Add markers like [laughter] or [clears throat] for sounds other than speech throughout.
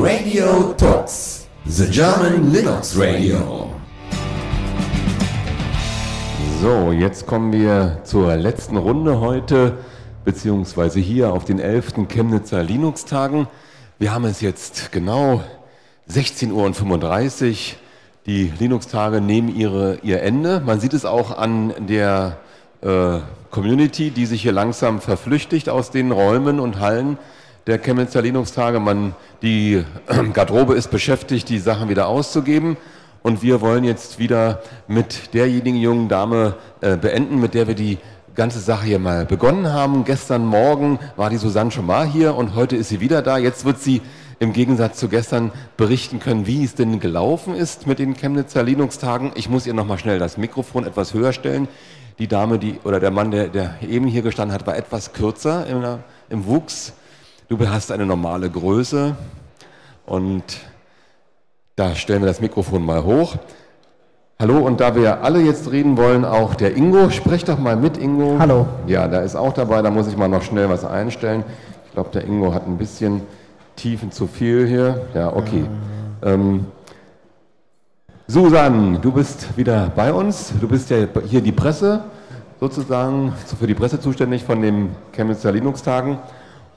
Radio Talks, the German Linux Radio. So, jetzt kommen wir zur letzten Runde heute, beziehungsweise hier auf den 11. Chemnitzer Linux-Tagen. Wir haben es jetzt genau 16.35 Uhr. Die Linux-Tage nehmen ihre, ihr Ende. Man sieht es auch an der äh, Community, die sich hier langsam verflüchtigt aus den Räumen und Hallen der Chemnitzer Linux-Tage. Die [clears throat] Garderobe ist beschäftigt, die Sachen wieder auszugeben. Und wir wollen jetzt wieder mit derjenigen jungen Dame äh, beenden, mit der wir die ganze Sache hier mal begonnen haben. Gestern Morgen war die Susanne schon mal hier und heute ist sie wieder da. Jetzt wird sie im Gegensatz zu gestern berichten können, wie es denn gelaufen ist mit den Chemnitzer Linux-Tagen. Ich muss ihr nochmal schnell das Mikrofon etwas höher stellen. Die Dame, die, oder der Mann, der, der eben hier gestanden hat, war etwas kürzer im, im Wuchs. Du hast eine normale Größe und da stellen wir das Mikrofon mal hoch. Hallo, und da wir alle jetzt reden wollen, auch der Ingo, sprech doch mal mit, Ingo. Hallo. Ja, da ist auch dabei, da muss ich mal noch schnell was einstellen. Ich glaube, der Ingo hat ein bisschen Tiefen zu viel hier. Ja, okay. Äh. Ähm, Susan, du bist wieder bei uns. Du bist ja hier die Presse, sozusagen, für die Presse zuständig von den Chemnitzer Linux-Tagen.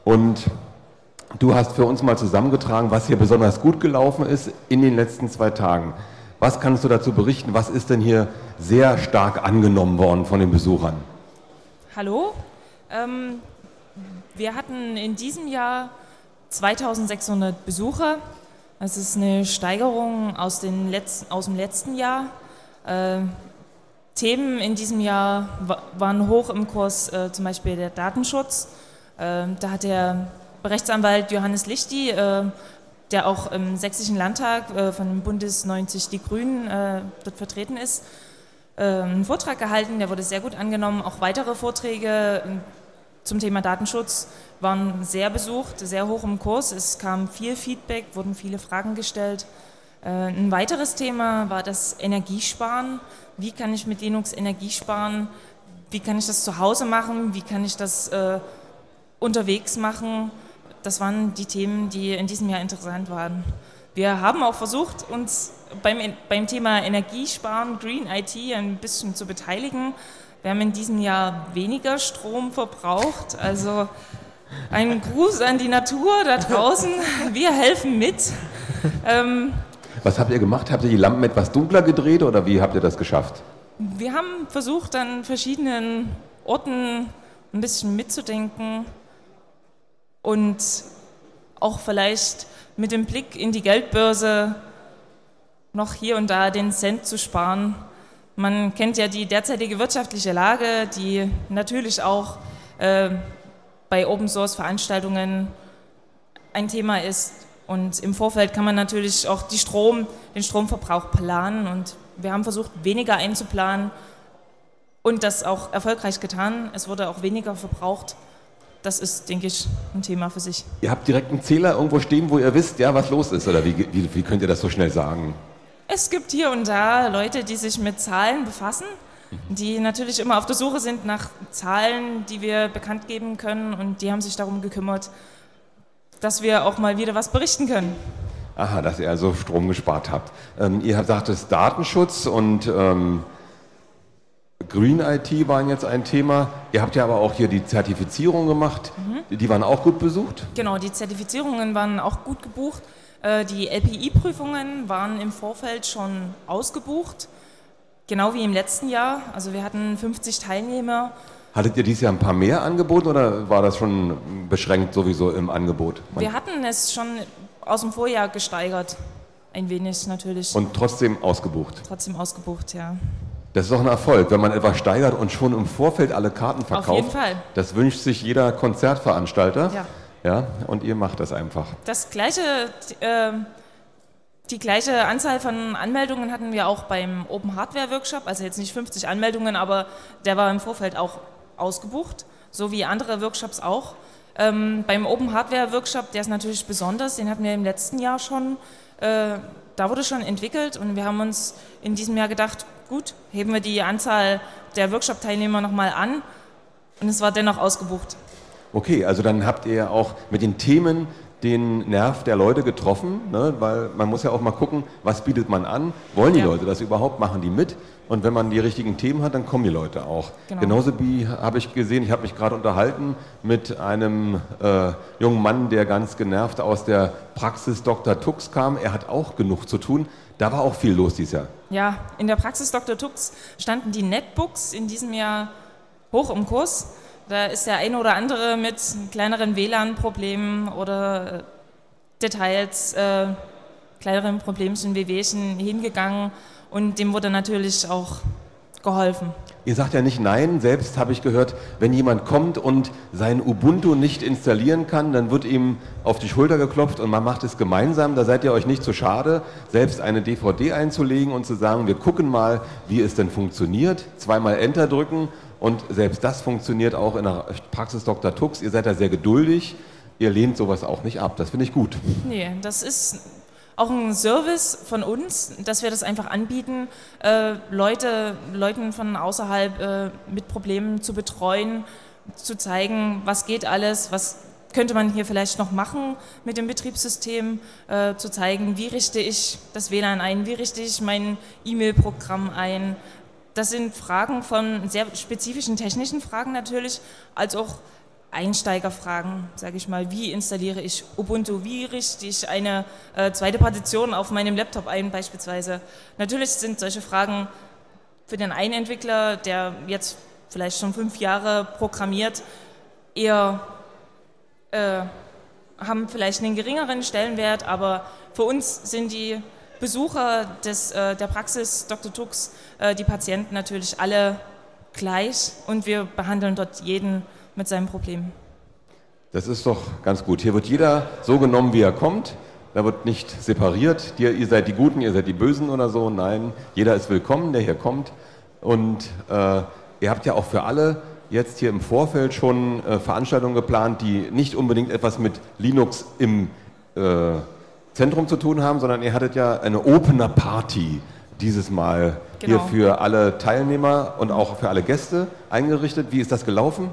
Und Du hast für uns mal zusammengetragen, was hier besonders gut gelaufen ist in den letzten zwei Tagen. Was kannst du dazu berichten? Was ist denn hier sehr stark angenommen worden von den Besuchern? Hallo. Ähm, wir hatten in diesem Jahr 2600 Besucher. Das ist eine Steigerung aus, letzten, aus dem letzten Jahr. Äh, Themen in diesem Jahr waren hoch im Kurs, äh, zum Beispiel der Datenschutz. Äh, da hat der Rechtsanwalt Johannes Lichti, äh, der auch im Sächsischen Landtag äh, von dem Bundes 90 Die Grünen äh, dort vertreten ist, einen Vortrag gehalten, der wurde sehr gut angenommen. Auch weitere Vorträge zum Thema Datenschutz waren sehr besucht, sehr hoch im Kurs. Es kam viel Feedback, wurden viele Fragen gestellt. Ein weiteres Thema war das Energiesparen. Wie kann ich mit Linux Energie sparen? Wie kann ich das zu Hause machen? Wie kann ich das äh, unterwegs machen? das waren die Themen, die in diesem Jahr interessant waren. Wir haben auch versucht, uns beim, beim Thema Energiesparen, Green IT ein bisschen zu beteiligen. Wir haben in diesem Jahr weniger Strom verbraucht. Also ein Gruß an die Natur da draußen. Wir helfen mit. Ähm, Was habt ihr gemacht? Habt ihr die Lampen etwas dunkler gedreht oder wie habt ihr das geschafft? Wir haben versucht, an verschiedenen Orten ein bisschen mitzudenken und auch vielleicht mit dem Blick in die Geldbörse noch hier und da den Cent zu sparen. Man kennt ja die derzeitige wirtschaftliche Lage, die natürlich auch äh, bei Open Source Veranstaltungen ein Thema ist. Und im Vorfeld kann man natürlich auch Strom, den Stromverbrauch planen. Und wir haben versucht, weniger einzuplanen und das auch erfolgreich getan. Es wurde auch weniger verbraucht das ist, denke ich, ein Thema für sich. Ihr habt direkt einen Zähler irgendwo stehen, wo ihr wisst, ja, was los ist, oder wie, wie, wie könnt ihr das so schnell sagen? Es gibt hier und da Leute, die sich mit Zahlen befassen, die natürlich immer auf der Suche sind nach Zahlen, die wir bekannt geben können und die haben sich darum gekümmert, dass wir auch mal wieder was berichten können. Aha, dass ihr also Strom gespart habt. Ähm, ihr sagt es Datenschutz und ähm, Green IT waren jetzt ein Thema. Ihr habt ja aber auch hier die Zertifizierung gemacht. Mhm. Die waren auch gut besucht? Genau, die Zertifizierungen waren auch gut gebucht. Äh, die LPI-Prüfungen waren im Vorfeld schon ausgebucht, genau wie im letzten Jahr. Also wir hatten 50 Teilnehmer. Hattet ihr dieses Jahr ein paar mehr angeboten oder war das schon beschränkt sowieso im Angebot? Wir hatten es schon aus dem Vorjahr gesteigert, ein wenig natürlich. Und trotzdem ausgebucht? Trotzdem ausgebucht, ja. Das ist doch ein Erfolg, wenn man etwas steigert und schon im Vorfeld alle Karten verkauft. Auf jeden Fall. Das wünscht sich jeder Konzertveranstalter. Ja. Ja, und ihr macht das einfach. Das gleiche, äh, die gleiche Anzahl von Anmeldungen hatten wir auch beim Open Hardware Workshop. Also jetzt nicht 50 Anmeldungen, aber der war im Vorfeld auch ausgebucht, so wie andere Workshops auch. Ähm, beim Open Hardware Workshop, der ist natürlich besonders, den hatten wir im letzten Jahr schon. Äh, da wurde schon entwickelt und wir haben uns in diesem Jahr gedacht, gut, heben wir die Anzahl der Workshop-Teilnehmer nochmal an und es war dennoch ausgebucht. Okay, also dann habt ihr auch mit den Themen den Nerv der Leute getroffen, ne? weil man muss ja auch mal gucken, was bietet man an, wollen die Ja. Leute das überhaupt, machen die mit und wenn man die richtigen Themen hat, dann kommen die Leute auch. Genau. Genauso wie habe ich gesehen, ich habe mich gerade unterhalten mit einem äh, jungen Mann, der ganz genervt aus der Praxis Dr. Tux kam, er hat auch genug zu tun, da war auch viel los dieses Jahr. Ja, in der Praxis Dr. Tux standen die Netbooks in diesem Jahr hoch im Kurs. Da ist der eine oder andere mit kleineren WLAN-Problemen oder äh, Details, äh, kleineren Problemchen, Wehwehchen hingegangen und dem wurde natürlich auch geholfen. Ihr sagt ja nicht nein, selbst habe ich gehört, wenn jemand kommt und sein Ubuntu nicht installieren kann, dann wird ihm auf die Schulter geklopft und man macht es gemeinsam. Da seid ihr euch nicht zu schade, selbst eine DVD einzulegen und zu sagen, wir gucken mal, wie es denn funktioniert. Zweimal Enter drücken und selbst das funktioniert auch in der Praxis Dr. Tux. Ihr seid da sehr geduldig, ihr lehnt sowas auch nicht ab. Das finde ich gut. Nee, das ist auch ein Service von uns, dass wir das einfach anbieten, äh, Leute, Leuten von außerhalb äh, mit Problemen zu betreuen, zu zeigen, was geht alles, was könnte man hier vielleicht noch machen mit dem Betriebssystem, äh, zu zeigen, wie richte ich das WLAN ein, wie richte ich mein E-Mail-Programm ein. Das sind Fragen von sehr spezifischen technischen Fragen natürlich, als auch Einsteigerfragen, sage ich mal. Wie installiere ich Ubuntu? Wie richte ich eine äh, zweite Partition auf meinem Laptop ein, beispielsweise? Natürlich sind solche Fragen für den einen Entwickler, der jetzt vielleicht schon fünf Jahre programmiert, eher äh, haben vielleicht einen geringeren Stellenwert, aber für uns sind die Besucher des, äh, der Praxis Dr. Tux, äh, die Patienten natürlich alle gleich und wir behandeln dort jeden mit seinem Problem. Das ist doch ganz gut. Hier wird jeder so genommen, wie er kommt. Da wird nicht separiert. Ihr, ihr seid die Guten, ihr seid die Bösen oder so. Nein, jeder ist willkommen, der hier kommt. Und äh, ihr habt ja auch für alle jetzt hier im Vorfeld schon äh, Veranstaltungen geplant, die nicht unbedingt etwas mit Linux im äh, Zentrum zu tun haben, sondern ihr hattet ja eine Opener Party dieses Mal Genau. hier für alle Teilnehmer und auch für alle Gäste eingerichtet. Wie ist das gelaufen?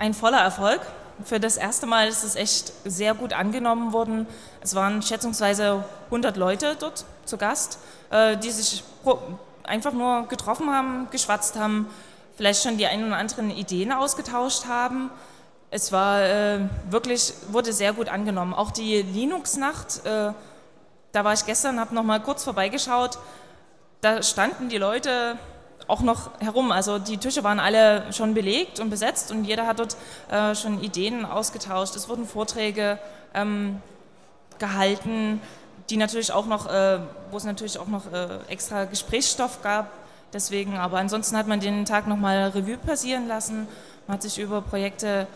Ein voller Erfolg. Für das erste Mal ist es echt sehr gut angenommen worden. Es waren schätzungsweise 100 Leute dort zu Gast, äh, die sich einfach nur getroffen haben, geschwatzt haben, vielleicht schon die ein oder anderen Ideen ausgetauscht haben. Es war äh, wirklich, wurde sehr gut angenommen. Auch die Linux-Nacht, äh, da war ich gestern, habe noch mal kurz vorbeigeschaut. Da standen die Leute auch noch herum. Also die Tische waren alle schon belegt und besetzt und jeder hat dort äh, schon Ideen ausgetauscht. Es wurden Vorträge ähm, gehalten, die natürlich auch noch, äh, wo es natürlich auch noch äh, extra Gesprächsstoff gab. Deswegen, aber ansonsten hat man den Tag nochmal Revue passieren lassen. Man hat sich über Projekte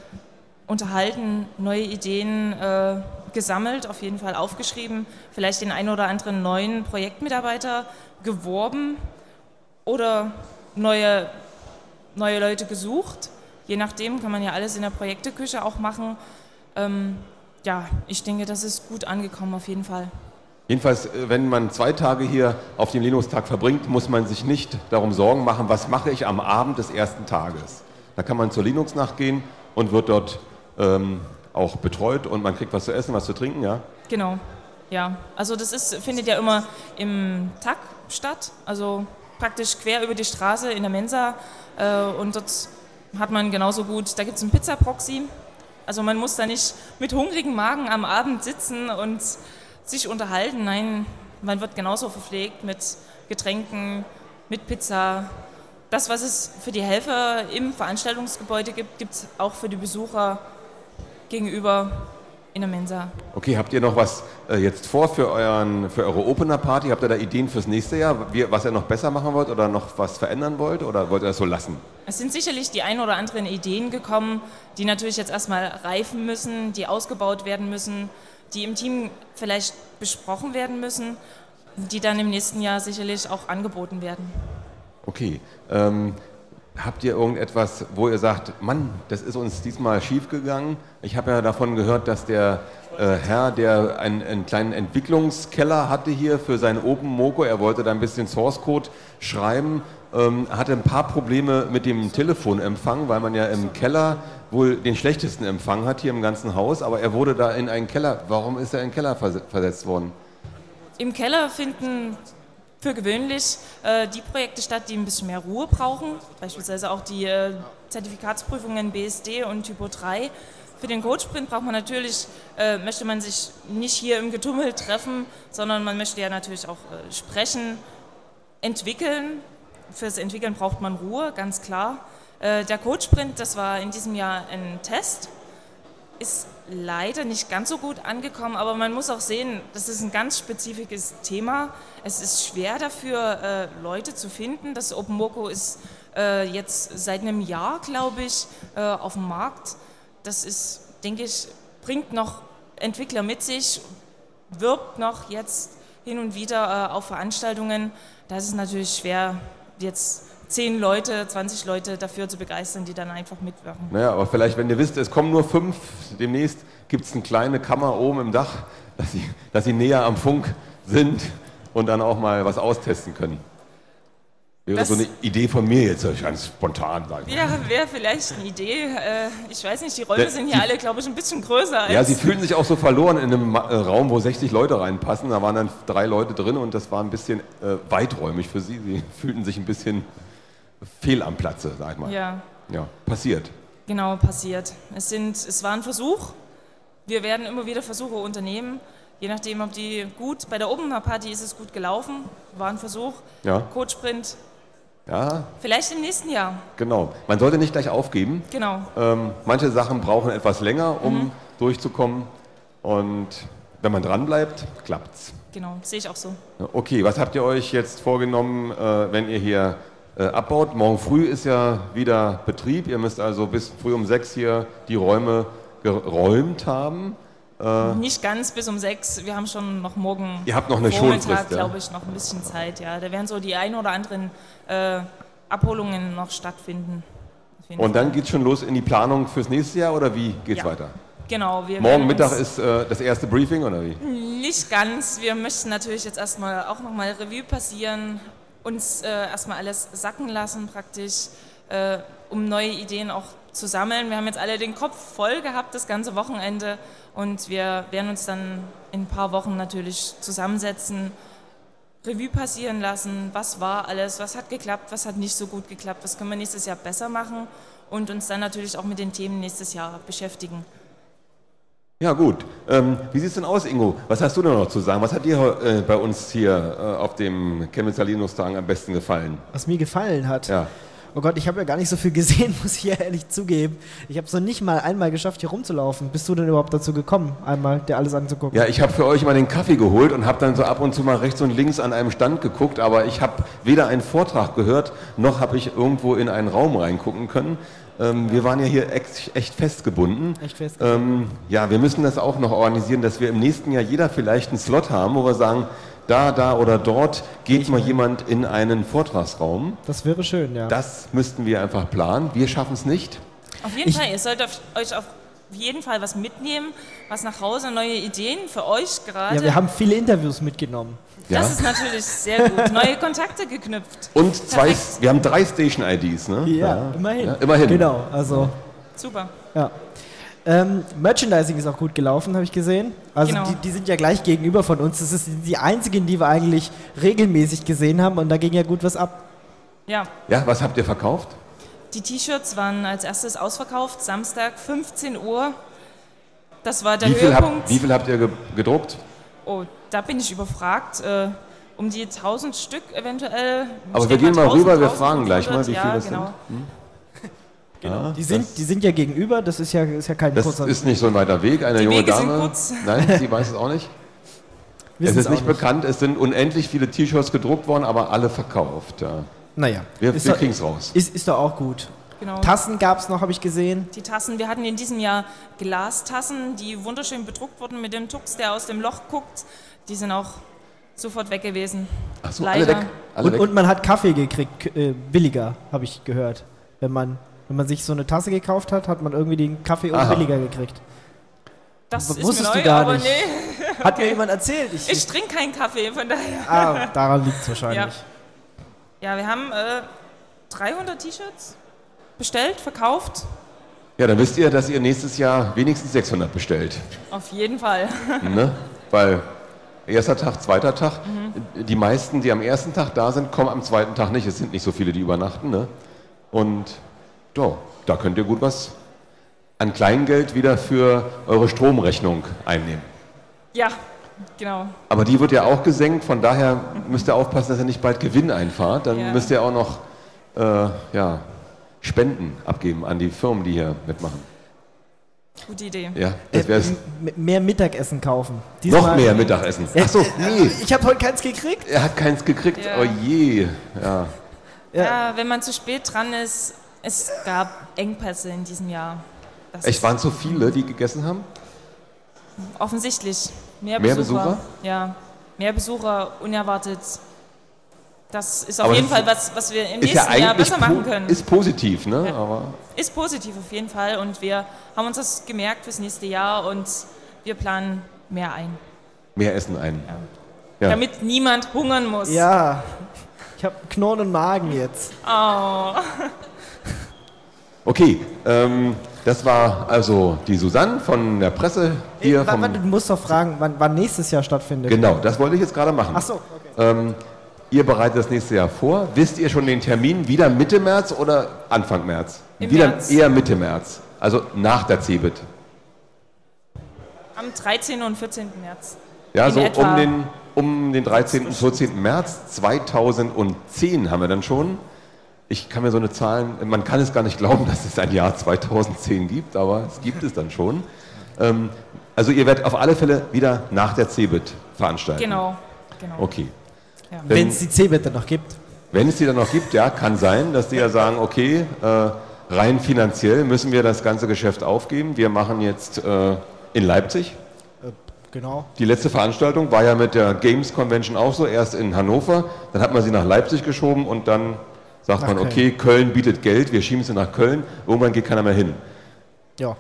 unterhalten, neue Ideen äh, gesammelt, auf jeden Fall aufgeschrieben, vielleicht den einen oder anderen neuen Projektmitarbeiter geworben oder neue, neue Leute gesucht. Je nachdem kann man ja alles in der Projekteküche auch machen. Ähm, ja, ich denke, das ist gut angekommen auf jeden Fall. Jedenfalls, äh, wenn man zwei Tage hier auf dem Linux-Tag verbringt, muss man sich nicht darum Sorgen machen, was mache ich am Abend des ersten Tages. Da kann man zur Linux-Nacht gehen und wird dort ähm, auch betreut und man kriegt was zu essen, was zu trinken, ja. Genau, ja. Also das ist, findet ja immer im TAG statt, also praktisch quer über die Straße in der Mensa. Äh, und dort hat man genauso gut, da gibt es einen Pizza-Proxy. Also man muss da nicht mit hungrigem Magen am Abend sitzen und sich unterhalten. Nein, man wird genauso verpflegt mit Getränken, mit Pizza. Das, was es für die Helfer im Veranstaltungsgebäude gibt, gibt es auch für die Besucher gegenüber in der Mensa. Okay, habt ihr noch was äh, jetzt vor für, euren, für eure Opener-Party? Habt ihr da Ideen fürs nächste Jahr, wie, was ihr noch besser machen wollt oder noch was verändern wollt oder wollt ihr das so lassen? Es sind sicherlich die ein oder anderen Ideen gekommen, die natürlich jetzt erstmal reifen müssen, die ausgebaut werden müssen, die im Team vielleicht besprochen werden müssen, die dann im nächsten Jahr sicherlich auch angeboten werden. Okay. Ähm, Habt ihr irgendetwas, wo ihr sagt, Mann, das ist uns diesmal schiefgegangen? Ich habe ja davon gehört, dass der äh, Herr, der einen, einen, kleinen Entwicklungskeller hatte hier für sein Open Moco, er wollte da ein bisschen Source Code schreiben, ähm, hatte ein paar Probleme mit dem Telefonempfang, weil man ja im Keller wohl den schlechtesten Empfang hat hier im ganzen Haus, aber er wurde da in einen Keller. Warum ist er in den Keller vers versetzt worden? Im Keller finden für gewöhnlich äh, die Projekte statt, die ein bisschen mehr Ruhe brauchen, beispielsweise auch die äh, Zertifikatsprüfungen BSD und Typo 3. Für den Codesprint braucht man natürlich, äh, möchte man sich nicht hier im Getummel treffen, sondern man möchte ja natürlich auch äh, sprechen, entwickeln. Fürs Entwickeln braucht man Ruhe, ganz klar. Äh, der Codesprint, das war in diesem Jahr ein Test, ist leider nicht ganz so gut angekommen, aber man muss auch sehen, das ist ein ganz spezifisches Thema. Es ist schwer dafür, äh, Leute zu finden. Das OpenMoko ist äh, jetzt seit einem Jahr, glaube ich, äh, auf dem Markt. Das ist, denke ich, bringt noch Entwickler mit sich, wirbt noch jetzt hin und wieder äh, auf Veranstaltungen. Da ist es natürlich schwer, jetzt 10 Leute, 20 Leute dafür zu begeistern, die dann einfach mitwirken. Naja, aber vielleicht, wenn ihr wisst, es kommen nur fünf, demnächst gibt es eine kleine Kammer oben im Dach, dass sie, dass sie näher am Funk sind und dann auch mal was austesten können. Wäre Das- so eine Idee von mir jetzt, ganz spontan. Sag ich mal. Ja, wäre vielleicht eine Idee. Äh, Ich weiß nicht, die Räume sind die- hier alle, glaube ich, ein bisschen größer als. Ja, sie fühlen sich auch so verloren in einem äh, Raum, wo 60 Leute reinpassen. Da waren dann drei Leute drin und das war ein bisschen äh, weiträumig für sie. Sie fühlten sich ein bisschen fehl am Platze, sag ich mal. Ja, ja passiert. genau, passiert. Es, sind, es war ein Versuch. Wir werden immer wieder Versuche unternehmen. Je nachdem, ob die gut, bei der Open Party ist es gut gelaufen, war ein Versuch. Ja. Codesprint, Ja, vielleicht im nächsten Jahr. genau. Man sollte nicht gleich aufgeben. Genau. Ähm, manche Sachen brauchen etwas länger, um durchzukommen. Und wenn man dran bleibt, klappt's. Genau, sehe ich auch so. Okay, was habt ihr euch jetzt vorgenommen, äh, wenn ihr hier äh, abbaut? Morgen früh ist ja wieder Betrieb. Ihr müsst also bis früh um sechs hier die Räume geräumt haben. Nicht ganz bis um sechs. Wir haben schon noch morgen Ihr habt noch eine Vormittag, ja? glaube ich, noch ein bisschen Zeit. Ja, da werden so die ein oder anderen äh, Abholungen noch stattfinden. Und dann geht's schon los in die Planung fürs nächste Jahr oder wie geht's Ja. weiter? Genau, Morgen Mittag ist äh, das erste Briefing oder wie? Nicht ganz. Wir möchten natürlich jetzt erstmal auch nochmal Revue passieren, uns äh, erstmal alles sacken lassen praktisch, äh, um neue Ideen auch zu sammeln. Wir haben jetzt alle den Kopf voll gehabt das ganze Wochenende und wir werden uns dann in ein paar Wochen natürlich zusammensetzen, Revue passieren lassen, was war alles, was hat geklappt, was hat nicht so gut geklappt, was können wir nächstes Jahr besser machen und uns dann natürlich auch mit den Themen nächstes Jahr beschäftigen. Ja gut. Ähm, wie sieht's denn aus, Ingo? Was hast du denn noch zu sagen? Was hat dir äh, bei uns hier äh, auf dem Chemnitzer Linux-Tagen am besten gefallen? Was mir gefallen hat. Ja. Oh Gott, ich habe ja gar nicht so viel gesehen, [laughs] muss ich ja ehrlich zugeben. Ich habe es noch nicht mal einmal geschafft, hier rumzulaufen. Bist du denn überhaupt dazu gekommen, einmal dir alles anzugucken? Ja, ich habe für euch mal den Kaffee geholt und habe dann so ab und zu mal rechts und links an einem Stand geguckt, aber ich habe weder einen Vortrag gehört, noch habe ich irgendwo in einen Raum reingucken können. Ähm, wir waren ja hier echt, echt festgebunden. Echt fest. Ähm, ja, wir müssen das auch noch organisieren, dass wir im nächsten Jahr jeder vielleicht einen Slot haben, wo wir sagen, da, da oder dort geht mal jemand in einen Vortragsraum. Das wäre schön, ja. Das müssten wir einfach planen. Wir schaffen es nicht. Auf jeden Ich- Fall, ihr sollt auf, euch auf jeden Fall was mitnehmen, was nach Hause, neue Ideen für euch gerade. ja, wir haben viele Interviews mitgenommen. Ja. das ist natürlich sehr gut. Neue Kontakte geknüpft. Und zwei, Perfekt. wir haben drei Station-IDs, ne? Ja, immerhin. Ja, immerhin. Genau, also, Super. ja. Ähm, Merchandising ist auch gut gelaufen, habe ich gesehen. Also Genau. die, die sind ja gleich gegenüber von uns. Das ist die einzigen, die wir eigentlich regelmäßig gesehen haben und da ging ja gut was ab. Ja, Ja, was habt ihr verkauft? die T-Shirts waren als erstes ausverkauft, Samstag 15 Uhr. Das war der Wie viel, Höhepunkt. habt, wie viel habt ihr ge gedruckt? Oh, da bin ich überfragt. Äh, um die 1000 Stück eventuell. Aber wir gehen mal 1000, rüber, wir fragen 1500, gleich mal, wie ja, viel das genau. sind. Die sind, die sind ja gegenüber, das ist ja, ist ja kein Das kurzer ist nicht so ein weiter Weg. Eine Die junge Wege sind Dame. kurz. [laughs] Nein, sie weiß es auch nicht. [laughs] Es wissen's ist auch nicht bekannt, es sind unendlich viele T-Shirts gedruckt worden, aber alle verkauft. Ja. Naja, Wir, ist, wir doch, kriegen es raus. ist, ist doch auch gut. Genau. Tassen gab es noch, habe ich gesehen. Die Tassen, wir hatten in diesem Jahr Glastassen, die wunderschön bedruckt wurden mit dem Tux, der aus dem Loch guckt. Die sind auch sofort weg gewesen. Ach so, alle weg. Alle Und, weg. und man hat Kaffee gekriegt, äh, billiger, habe ich gehört. Wenn man, wenn man sich so eine Tasse gekauft hat, hat man irgendwie den Kaffee auch billiger gekriegt. Das W- ist wusstest mir du neu, gar aber nicht. nee. Hat mir jemand erzählt. Ich, Ich trinke keinen Kaffee, von daher. ah, daran liegt es wahrscheinlich. Ja, wir haben äh, 300 T-Shirts bestellt, verkauft. Ja, dann wisst ihr, dass ihr nächstes Jahr wenigstens 600 bestellt. Auf jeden Fall. [laughs] ne? Weil erster Tag, zweiter Tag, die meisten, die am ersten Tag da sind, kommen am zweiten Tag nicht. Es sind nicht so viele, die übernachten. Ne? Und ja, da könnt ihr gut was an Kleingeld wieder für eure Stromrechnung einnehmen. Ja, genau. Aber die wird ja auch gesenkt, von daher müsst ihr aufpassen, dass ihr nicht bald Gewinn einfahrt. Dann Ja. müsst ihr auch noch äh, ja, Spenden abgeben an die Firmen, die hier mitmachen. Gute Idee. Ja, das wäre M- m- mehr Mittagessen kaufen. noch Diesmal- mehr Mittagessen. Achso, nee, Ich habe heute keins gekriegt. er hat keins gekriegt. Ja. Oh je. Ja. Ja. wenn man zu spät dran ist, es gab Engpässe in diesem Jahr. Das Echt, waren so viele, die gegessen haben? offensichtlich. Mehr, Mehr Besucher. Besucher? Ja, mehr Besucher, unerwartet. Das ist auf Aber jeden Fall was, was wir im Ist ja nächsten Jahr besser machen können. Ist positiv, ne? Ja. Aber Ist positiv auf jeden Fall und wir haben uns das gemerkt fürs nächste Jahr und wir planen mehr ein, mehr Essen ein. Ja. damit niemand hungern muss. Ja, ich habe knurrenden Magen jetzt. Oh. [laughs] Okay, ähm, das war also die Susanne von der Presse hier Ey, wa- vom. wa- du musst doch fragen, wann, wann nächstes Jahr stattfindet. Genau, das wollte ich jetzt gerade machen. Ach so, okay. Ähm, ihr bereitet das nächste Jahr vor. Wisst ihr schon den Termin? Wieder Mitte März oder Anfang März? Im Wieder März. eher Mitte März. Also nach der CeBIT. Am 13. und 14. März. Ja, In so um den, um den 13. und 14. März 2010 haben wir dann schon. Ich kann mir so eine Zahlen, man kann es gar nicht glauben, [laughs] dass es ein Jahr 2010 gibt, aber es gibt es dann schon. Ähm, also ihr werdet auf alle Fälle wieder nach der CeBIT veranstalten. Genau. genau. Okay. Ja. Wenn- es die C-Bitte noch gibt. Wenn es die dann noch gibt, ja, kann sein, dass die ja sagen, okay, äh, rein finanziell müssen wir das ganze Geschäft aufgeben. Wir machen jetzt äh, in Leipzig. Genau. Die letzte Veranstaltung war ja mit der Games Convention auch so, erst in Hannover, dann hat man sie nach Leipzig geschoben und dann sagt Nach man, okay, Köln bietet Geld, wir schieben sie nach Köln, irgendwann geht keiner mehr hin. Ja,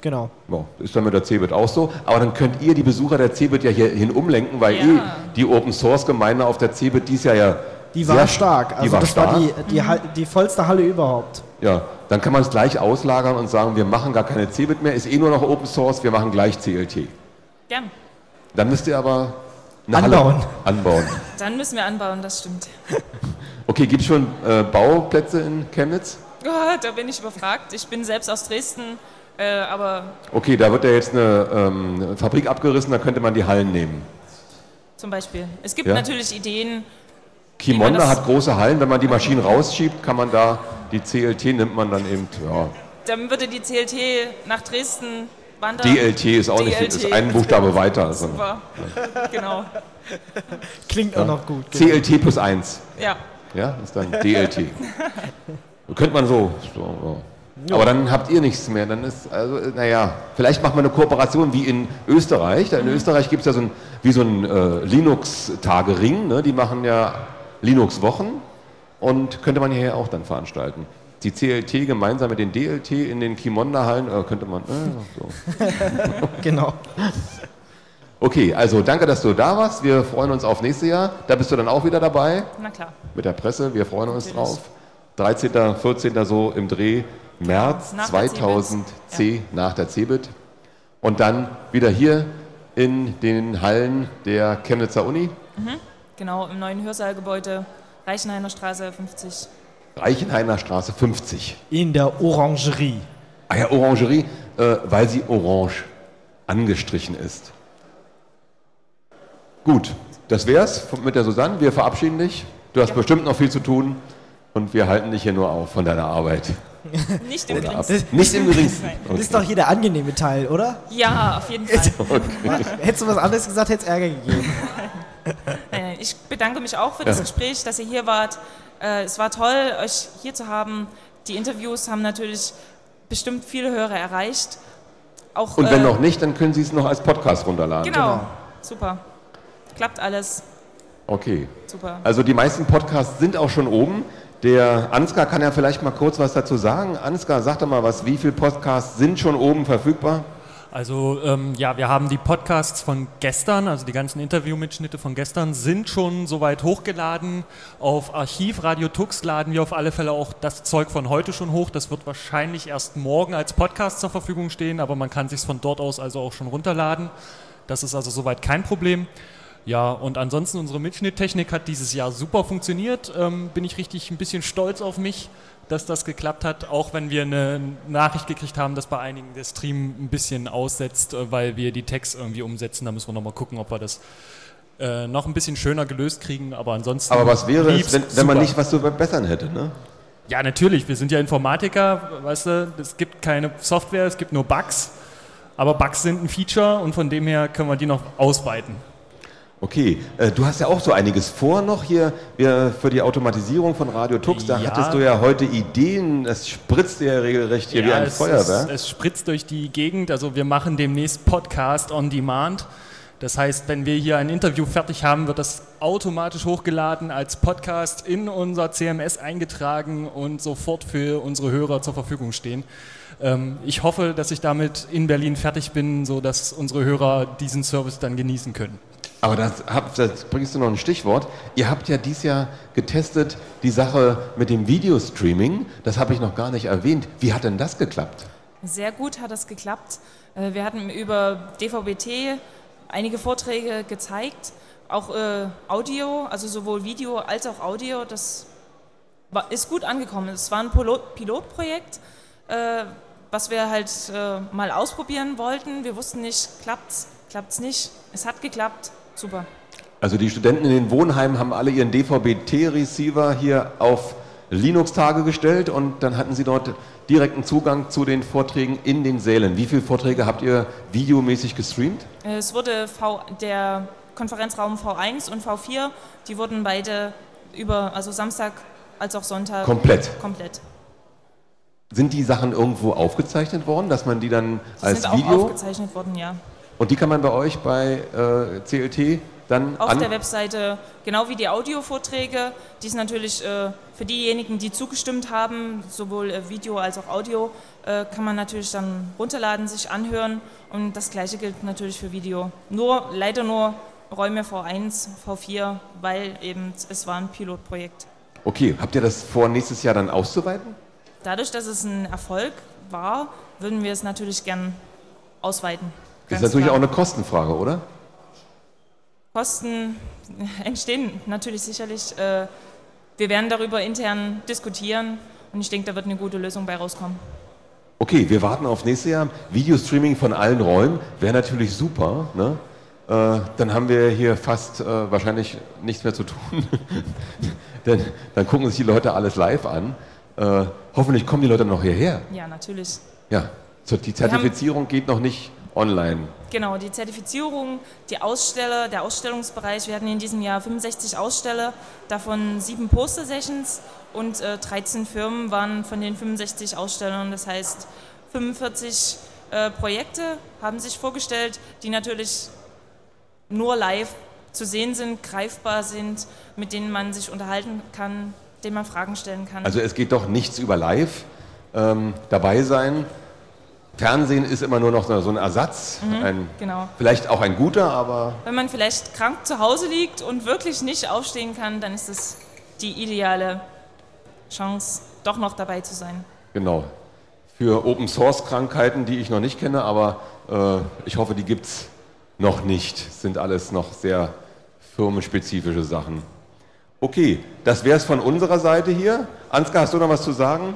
genau. Wow, ist dann mit der CeBIT auch so. Aber dann könnt ihr die Besucher der CeBIT ja hierhin umlenken, weil Ja. eh die Open Source Gemeinde auf der CeBIT dies Jahr ja Die sehr war stark. Also die war das stark. war die, die, die vollste Halle überhaupt. Ja, dann kann man es gleich auslagern und sagen, wir machen gar keine CeBIT mehr, ist eh nur noch Open Source, wir machen gleich CLT. Gern. Dann müsst ihr aber eine Anbauen. Halle anbauen. Dann müssen wir anbauen, das stimmt. [laughs] Okay, gibt es schon äh, Bauplätze in Chemnitz? Oh, da bin ich überfragt. Ich bin selbst aus Dresden, äh, aber Okay, da wird ja jetzt eine ähm, Fabrik abgerissen, da könnte man die Hallen nehmen. zum Beispiel. Es gibt Ja. natürlich Ideen. Kimonda hat große Hallen, wenn man die Maschinen rausschiebt, kann man da, die CLT nimmt man dann eben, ja, Dann würde die CLT nach Dresden wandern. DLT ist auch nicht, DLT. ist ein Buchstabe weiter. Also Super. genau. Klingt auch noch gut. Genau. CLT plus 1. Ja. Ja, ist dann DLT. Könnte man so. so ja. Aber dann habt ihr nichts mehr. Dann ist, also, naja, vielleicht macht man eine Kooperation wie in Österreich. Da in Österreich gibt es ja so ein, wie so ein äh, Linux-Tagering. Ne? Die machen ja Linux-Wochen und könnte man hier auch dann veranstalten. Die CLT gemeinsam mit den DLT in den Kimonda-Hallen, äh, könnte man. Äh, so. [laughs] Genau. [laughs] Okay, also danke, dass du da warst. Wir freuen uns auf nächstes Jahr. Da bist du dann auch wieder dabei. Na klar. mit der Presse. Wir freuen uns Natürlich. drauf. 13., 14. so im Dreh März Nach der 2010 nach der CeBIT. Und dann wieder hier in den Hallen der Chemnitzer Uni, Genau, im neuen Hörsaalgebäude, Reichenhainer Straße 50. Reichenhainer Straße 50. In der Orangerie. Ah ja, Orangerie, äh, weil sie orange angestrichen ist. Gut, das wär's mit der Susanne. Wir verabschieden dich. Du hast bestimmt noch viel zu tun und wir halten dich hier nur auf von deiner Arbeit. [laughs] Nicht im geringsten. Nicht im geringsten. Nein. Das ist doch hier der angenehme Teil, oder? Ja, auf jeden Fall. [laughs] [laughs] Hättest du was anderes gesagt, hätte es Ärger gegeben. Ich bedanke mich auch für das Ja. Gespräch, dass ihr hier wart. Äh, es war toll, euch hier zu haben. Die Interviews haben natürlich bestimmt viele Hörer erreicht. Auch, Und wenn äh, noch nicht, dann können Sie es noch als Podcast runterladen. Genau. Genau. Super. Klappt alles. Okay. Super. Also die meisten Podcasts sind auch schon oben. Der Ansgar kann ja vielleicht mal kurz was dazu sagen. Ansgar, sag doch mal was, wie viele Podcasts sind schon oben verfügbar? Also ähm, ja, wir haben die Podcasts von gestern, also die ganzen Interviewmitschnitte von gestern sind schon soweit hochgeladen. Auf Archiv Radio Tux laden wir auf alle Fälle auch das Zeug von heute schon hoch. Das wird wahrscheinlich erst morgen als Podcast zur Verfügung stehen, aber man kann sich von dort aus also auch schon runterladen. Das ist also soweit kein Problem. Ja, und ansonsten unsere Mitschnitttechnik hat dieses Jahr super funktioniert. Ähm, bin ich richtig ein bisschen stolz auf mich dass das geklappt hat, auch wenn wir eine Nachricht gekriegt haben, dass bei einigen der Stream ein bisschen aussetzt, äh, weil wir die Tags irgendwie umsetzen. Da müssen wir nochmal gucken, ob wir das äh, noch ein bisschen schöner gelöst kriegen. Aber ansonsten. Aber was wäre es, wenn, wenn man nicht was zu verbessern hätte, ne? Ja, natürlich. Wir sind ja Informatiker, weißt du, es gibt keine Software, es gibt nur Bugs. Aber Bugs sind ein Feature und von dem her können wir die noch ausweiten. Okay, äh, du hast ja auch so einiges vor noch hier für die Automatisierung von Radio Tux. Da ja. hattest du ja heute Ideen. Es spritzt ja regelrecht hier ja, wie ein es, Feuerwerk. Es, es spritzt durch die Gegend. Also wir machen demnächst Podcast on Demand. Das heißt, wenn wir hier ein Interview fertig haben, wird das automatisch hochgeladen als Podcast in unser CMS eingetragen und sofort für unsere Hörer zur Verfügung stehen. Ähm, ich hoffe, dass ich damit in Berlin fertig bin, sodass unsere Hörer diesen Service dann genießen können. Aber das, das, bringst du noch ein Stichwort. Ihr habt ja dieses Jahr getestet die Sache mit dem Videostreaming. Das habe ich noch gar nicht erwähnt. Wie hat denn das geklappt? Sehr gut hat das geklappt. Äh, wir hatten über DVB-T einige Vorträge gezeigt, auch äh, Audio, also sowohl Video als auch Audio. Das ist gut angekommen. Es war ein Pilot, Pilotprojekt, äh, was wir halt mal ausprobieren wollten. Wir wussten nicht, klappt's, klappt's nicht. Es hat geklappt. Super. Also die Studenten in den Wohnheimen haben alle ihren DVB-T-Receiver hier auf Linux-Tage gestellt und dann hatten sie dort direkten Zugang zu den Vorträgen in den Sälen. Wie viele Vorträge habt ihr videomäßig gestreamt? Es wurde v, der Konferenzraum V1 und V4, die wurden beide über, also Samstag als auch Sonntag. Komplett. Komplett. Sind die Sachen irgendwo aufgezeichnet worden, dass man die dann die als sind Video? Auch aufgezeichnet worden, ja. Und die kann man bei euch bei äh, CLT dann auf der Webseite, genau wie die Audiovorträge, die ist natürlich äh, für diejenigen, die zugestimmt haben, sowohl äh, Video als auch Audio, äh, kann man natürlich dann runterladen, sich anhören und das gleiche gilt natürlich für Video. Nur, leider nur Räume V1, V4, weil eben es war ein Pilotprojekt. Okay, habt ihr das vor, nächstes Jahr dann auszuweiten? Dadurch, dass es ein Erfolg war, würden wir es natürlich gern ausweiten. Das ist natürlich klar. auch eine Kostenfrage, oder? Kosten [laughs] entstehen natürlich sicherlich. Äh, wir werden darüber intern diskutieren und ich denke, da wird eine gute Lösung bei rauskommen. Okay, wir warten auf nächstes Jahr. Videostreaming von allen Räumen wäre natürlich super. Ne? Äh, dann haben wir hier fast äh, wahrscheinlich nichts mehr zu tun. [laughs] Denn dann gucken sich die Leute alles live an. Äh, hoffentlich kommen die Leute noch hierher. Ja, natürlich. Ja, die Zertifizierung geht noch nicht online. Genau, die Zertifizierung, die Aussteller, der Ausstellungsbereich. Wir hatten in diesem Jahr 65 Aussteller, davon sieben Poster-Sessions und äh, 13 Firmen waren von den 65 Ausstellern. Das heißt, 45 äh, Projekte haben sich vorgestellt, die natürlich nur live zu sehen sind, greifbar sind, mit denen man sich unterhalten kann, denen man Fragen stellen kann. Also es geht doch nichts über live ähm, dabei sein, Fernsehen ist immer nur noch so ein Ersatz, mhm, ein, genau. vielleicht auch ein guter, aber... Wenn man vielleicht krank zu Hause liegt und wirklich nicht aufstehen kann, dann ist es die ideale Chance, doch noch dabei zu sein. Genau. Für Open-Source-Krankheiten, die ich noch nicht kenne, aber äh, ich hoffe, die gibt es noch nicht. Das sind alles noch sehr firmenspezifische Sachen. Okay, das wäre es von unserer Seite hier. Ansgar, hast du noch was zu sagen?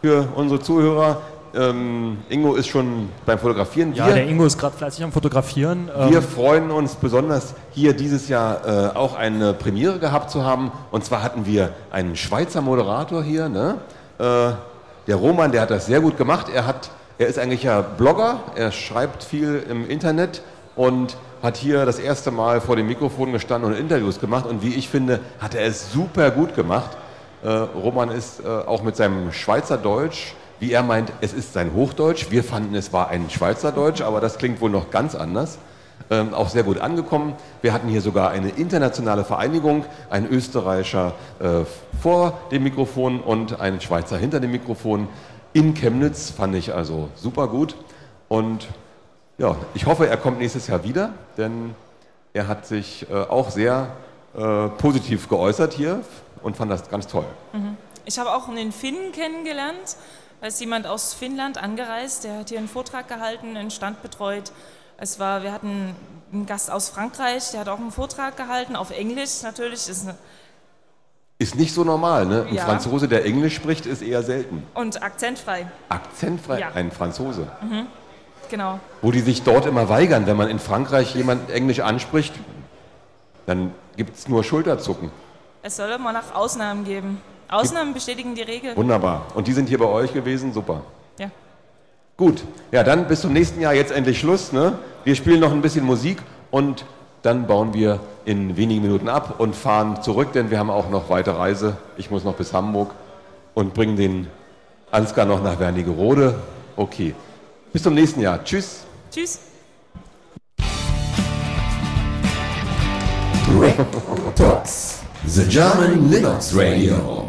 Für unsere Zuhörer, ähm, Ingo ist schon beim Fotografieren. Ja, wir, der Ingo ist gerade fleißig am Fotografieren. Wir ähm, freuen uns besonders, hier dieses Jahr äh, auch eine Premiere gehabt zu haben. Und zwar hatten wir einen Schweizer Moderator hier. Ne? Äh, der Roman, der hat das sehr gut gemacht. Er, hat, er ist eigentlich ja Blogger, er schreibt viel im Internet und hat hier das erste Mal vor dem Mikrofon gestanden und Interviews gemacht. Und wie ich finde, hat er es super gut gemacht. Äh, Roman ist äh, auch mit seinem Schweizer Deutsch wie er meint, es ist sein Hochdeutsch. Wir fanden, es war ein Schweizerdeutsch, aber das klingt wohl noch ganz anders. ähm, auch sehr gut angekommen. Wir hatten hier sogar eine internationale Vereinigung, ein Österreicher äh, vor dem Mikrofon und ein Schweizer hinter dem Mikrofon in Chemnitz, fand ich also super gut. Und ja, ich hoffe, er kommt nächstes Jahr wieder, denn er hat sich äh, auch sehr äh, positiv geäußert hier und fand das ganz toll. Ich habe auch einen Finnen kennengelernt. Da ist jemand aus Finnland angereist, der hat hier einen Vortrag gehalten, einen Stand betreut. Es war, wir hatten einen Gast aus Frankreich, der hat auch einen Vortrag gehalten, auf Englisch natürlich. Ist eine, Ist nicht so normal, ne? Ein Ja. Franzose, der Englisch spricht, ist eher selten. und akzentfrei, Akzentfrei, Ja. ein Franzose. genau. Wo die sich dort immer weigern, wenn man in Frankreich jemand Englisch anspricht, dann gibt es nur Schulterzucken. Es soll immer nach Ausnahmen geben. Ausnahmen bestätigen die Regel. Wunderbar. Und die sind hier bei euch gewesen? Super. Ja. Gut, ja, dann bis zum nächsten Jahr jetzt endlich Schluss. Ne? Wir spielen noch ein bisschen Musik und dann bauen wir in wenigen Minuten ab und fahren zurück, denn wir haben auch noch weite Reise. Ich muss noch bis Hamburg und bringen den Ansgar noch nach Wernigerode. Okay, bis zum nächsten Jahr. Tschüss. Tschüss. Talks, the German Linux Radio.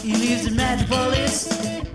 He lives in Metropolis,